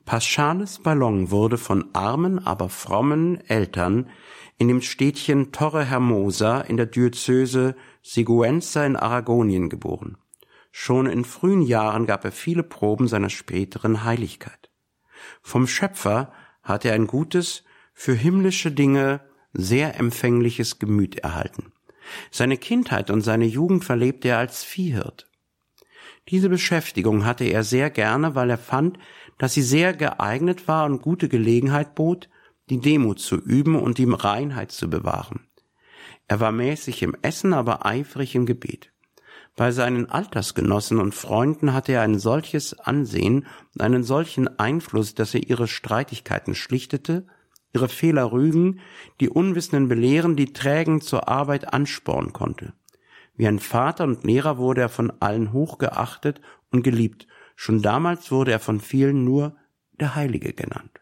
Paschales Ballon wurde von armen, aber frommen Eltern in dem Städtchen Torre Hermosa in der Diözese Siguenza in Aragonien geboren. Schon in frühen Jahren gab er viele Proben seiner späteren Heiligkeit. Vom Schöpfer hatte er ein gutes, für himmlische Dinge sehr empfängliches Gemüt erhalten. Seine Kindheit und seine Jugend verlebte er als Viehhirt. Diese Beschäftigung hatte er sehr gerne, weil er fand, dass sie sehr geeignet war und gute Gelegenheit bot, die Demut zu üben und die Reinheit zu bewahren. Er war mäßig im Essen, aber eifrig im Gebet. Bei seinen Altersgenossen und Freunden hatte er ein solches Ansehen und einen solchen Einfluss, dass er ihre Streitigkeiten schlichtete, ihre Fehler rügen, die Unwissenden belehren, die Trägen zur Arbeit anspornen konnte. Wie ein Vater und Lehrer wurde er von allen hochgeachtet und geliebt. Schon damals wurde er von vielen nur der Heilige genannt.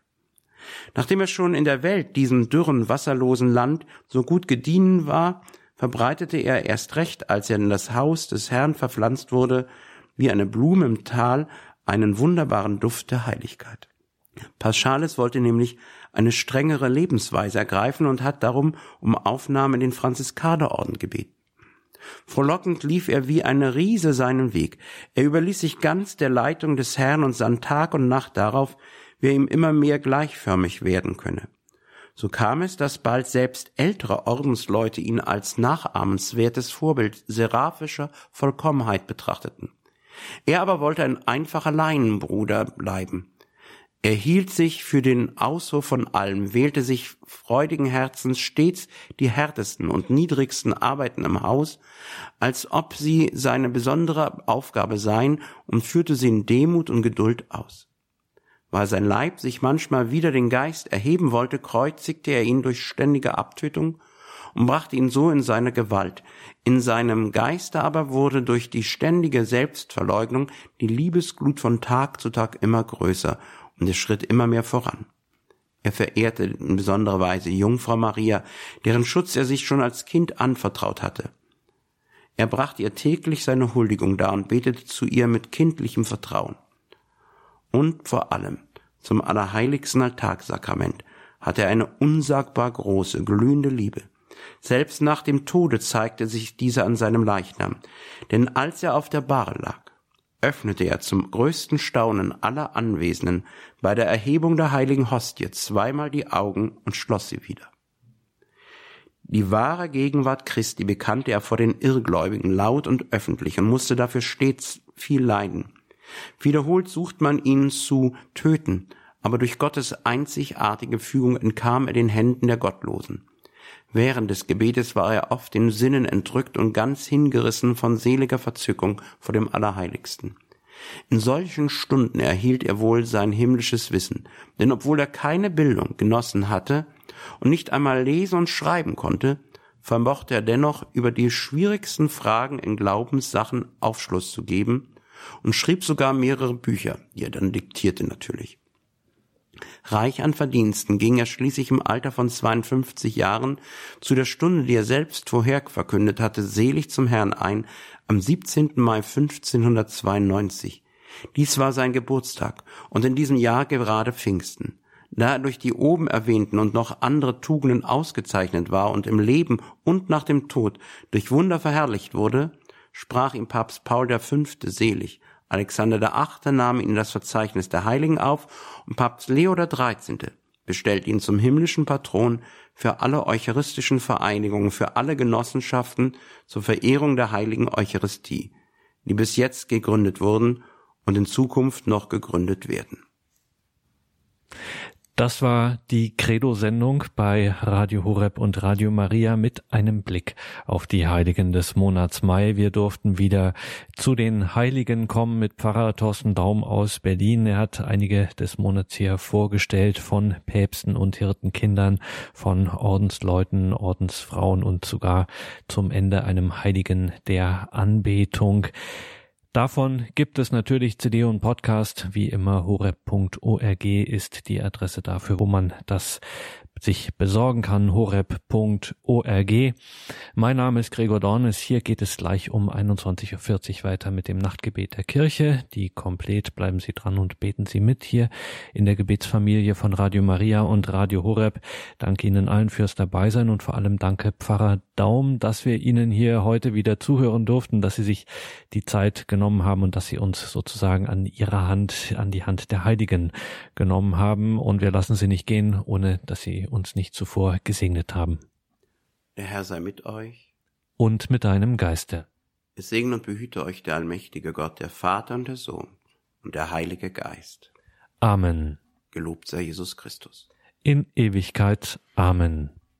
Nachdem er schon in der Welt, diesem dürren, wasserlosen Land, so gut gedienen war, verbreitete er erst recht, als er in das Haus des Herrn verpflanzt wurde, wie eine Blume im Tal, einen wunderbaren Duft der Heiligkeit. Paschales wollte nämlich eine strengere Lebensweise ergreifen und hat darum um Aufnahme in den Franziskanerorden gebeten. Frohlockend lief er wie eine Riese seinen Weg. Er überließ sich ganz der Leitung des Herrn und sann Tag und Nacht darauf, wie er ihm immer mehr gleichförmig werden könne. So kam es, dass bald selbst ältere Ordensleute ihn als nachahmenswertes Vorbild seraphischer Vollkommenheit betrachteten. Er aber wollte ein einfacher Laienbruder bleiben. Er hielt sich für den Aushof von allem, wählte sich freudigen Herzens stets die härtesten und niedrigsten Arbeiten im Haus, als ob sie seine besondere Aufgabe seien und führte sie in Demut und Geduld aus. Weil sein Leib sich manchmal wieder den Geist erheben wollte, kreuzigte er ihn durch ständige Abtötung und brachte ihn so in seine Gewalt. In seinem Geiste aber wurde durch die ständige Selbstverleugnung die Liebesglut von Tag zu Tag immer größer und es schritt immer mehr voran. Er verehrte in besonderer Weise Jungfrau Maria, deren Schutz er sich schon als Kind anvertraut hatte. Er brachte ihr täglich seine Huldigung dar und betete zu ihr mit kindlichem Vertrauen. Und vor allem zum allerheiligsten Alltagssakrament hatte er eine unsagbar große, glühende Liebe. Selbst nach dem Tode zeigte sich diese an seinem Leichnam, denn als er auf der Bahre lag, öffnete er zum größten Staunen aller Anwesenden bei der Erhebung der heiligen Hostie zweimal die Augen und schloss sie wieder. Die wahre Gegenwart Christi bekannte er vor den Irrgläubigen laut und öffentlich und musste dafür stets viel leiden. Wiederholt sucht man ihn zu töten, aber durch Gottes einzigartige Fügung entkam er den Händen der Gottlosen. Während des Gebetes war er oft den Sinnen entrückt und ganz hingerissen von seliger Verzückung vor dem Allerheiligsten. In solchen Stunden erhielt er wohl sein himmlisches Wissen, denn obwohl er keine Bildung genossen hatte und nicht einmal lesen und schreiben konnte, vermochte er dennoch über die schwierigsten Fragen in Glaubenssachen Aufschluss zu geben und schrieb sogar mehrere Bücher, die er dann diktierte natürlich. Reich an Verdiensten ging er schließlich im Alter von 52 Jahren zu der Stunde, die er selbst vorher verkündet hatte, selig zum Herrn ein, am 17. Mai 1592. Dies war sein Geburtstag und in diesem Jahr gerade Pfingsten. Da er durch die oben erwähnten und noch andere Tugenden ausgezeichnet war und im Leben und nach dem Tod durch Wunder verherrlicht wurde, sprach ihm Papst Paul V. selig Alexander VIII. nahm ihn in das Verzeichnis der Heiligen auf und Papst Leo XIII. bestellt ihn zum himmlischen Patron für alle eucharistischen Vereinigungen, für alle Genossenschaften zur Verehrung der heiligen Eucharistie, die bis jetzt gegründet wurden und in Zukunft noch gegründet werden. Das war die Credo-Sendung bei Radio Horeb und Radio Maria mit einem Blick auf die Heiligen des Monats Mai. Wir durften wieder zu den Heiligen kommen mit Pfarrer Thorsten Daum aus Berlin. Er hat einige des Monats hier vorgestellt von Päpsten und Hirtenkindern, von Ordensleuten, Ordensfrauen und sogar zum Ende einem Heiligen der Anbetung. Davon gibt es natürlich CD und Podcast. Wie immer, horeb.org ist die Adresse dafür, wo man das sich besorgen kann, horeb.org. Mein Name ist Gregor Dornes. Hier geht es gleich um 21.40 Uhr weiter mit dem Nachtgebet der Kirche. Die komplett bleiben Sie dran und beten Sie mit hier in der Gebetsfamilie von Radio Maria und Radio Horeb. Danke Ihnen allen fürs Dabeisein und vor allem danke Pfarrer Daum, dass wir Ihnen hier heute wieder zuhören durften, dass Sie sich die Zeit genommen haben und dass Sie uns sozusagen an Ihrer Hand, an die Hand der Heiligen genommen haben. Und wir lassen Sie nicht gehen, ohne dass Sie uns nicht zuvor gesegnet haben. Der Herr sei mit euch. Und mit deinem Geiste. Es segne und behüte euch der allmächtige Gott, der Vater und der Sohn und der Heilige Geist. Amen. Gelobt sei Jesus Christus. In Ewigkeit. Amen.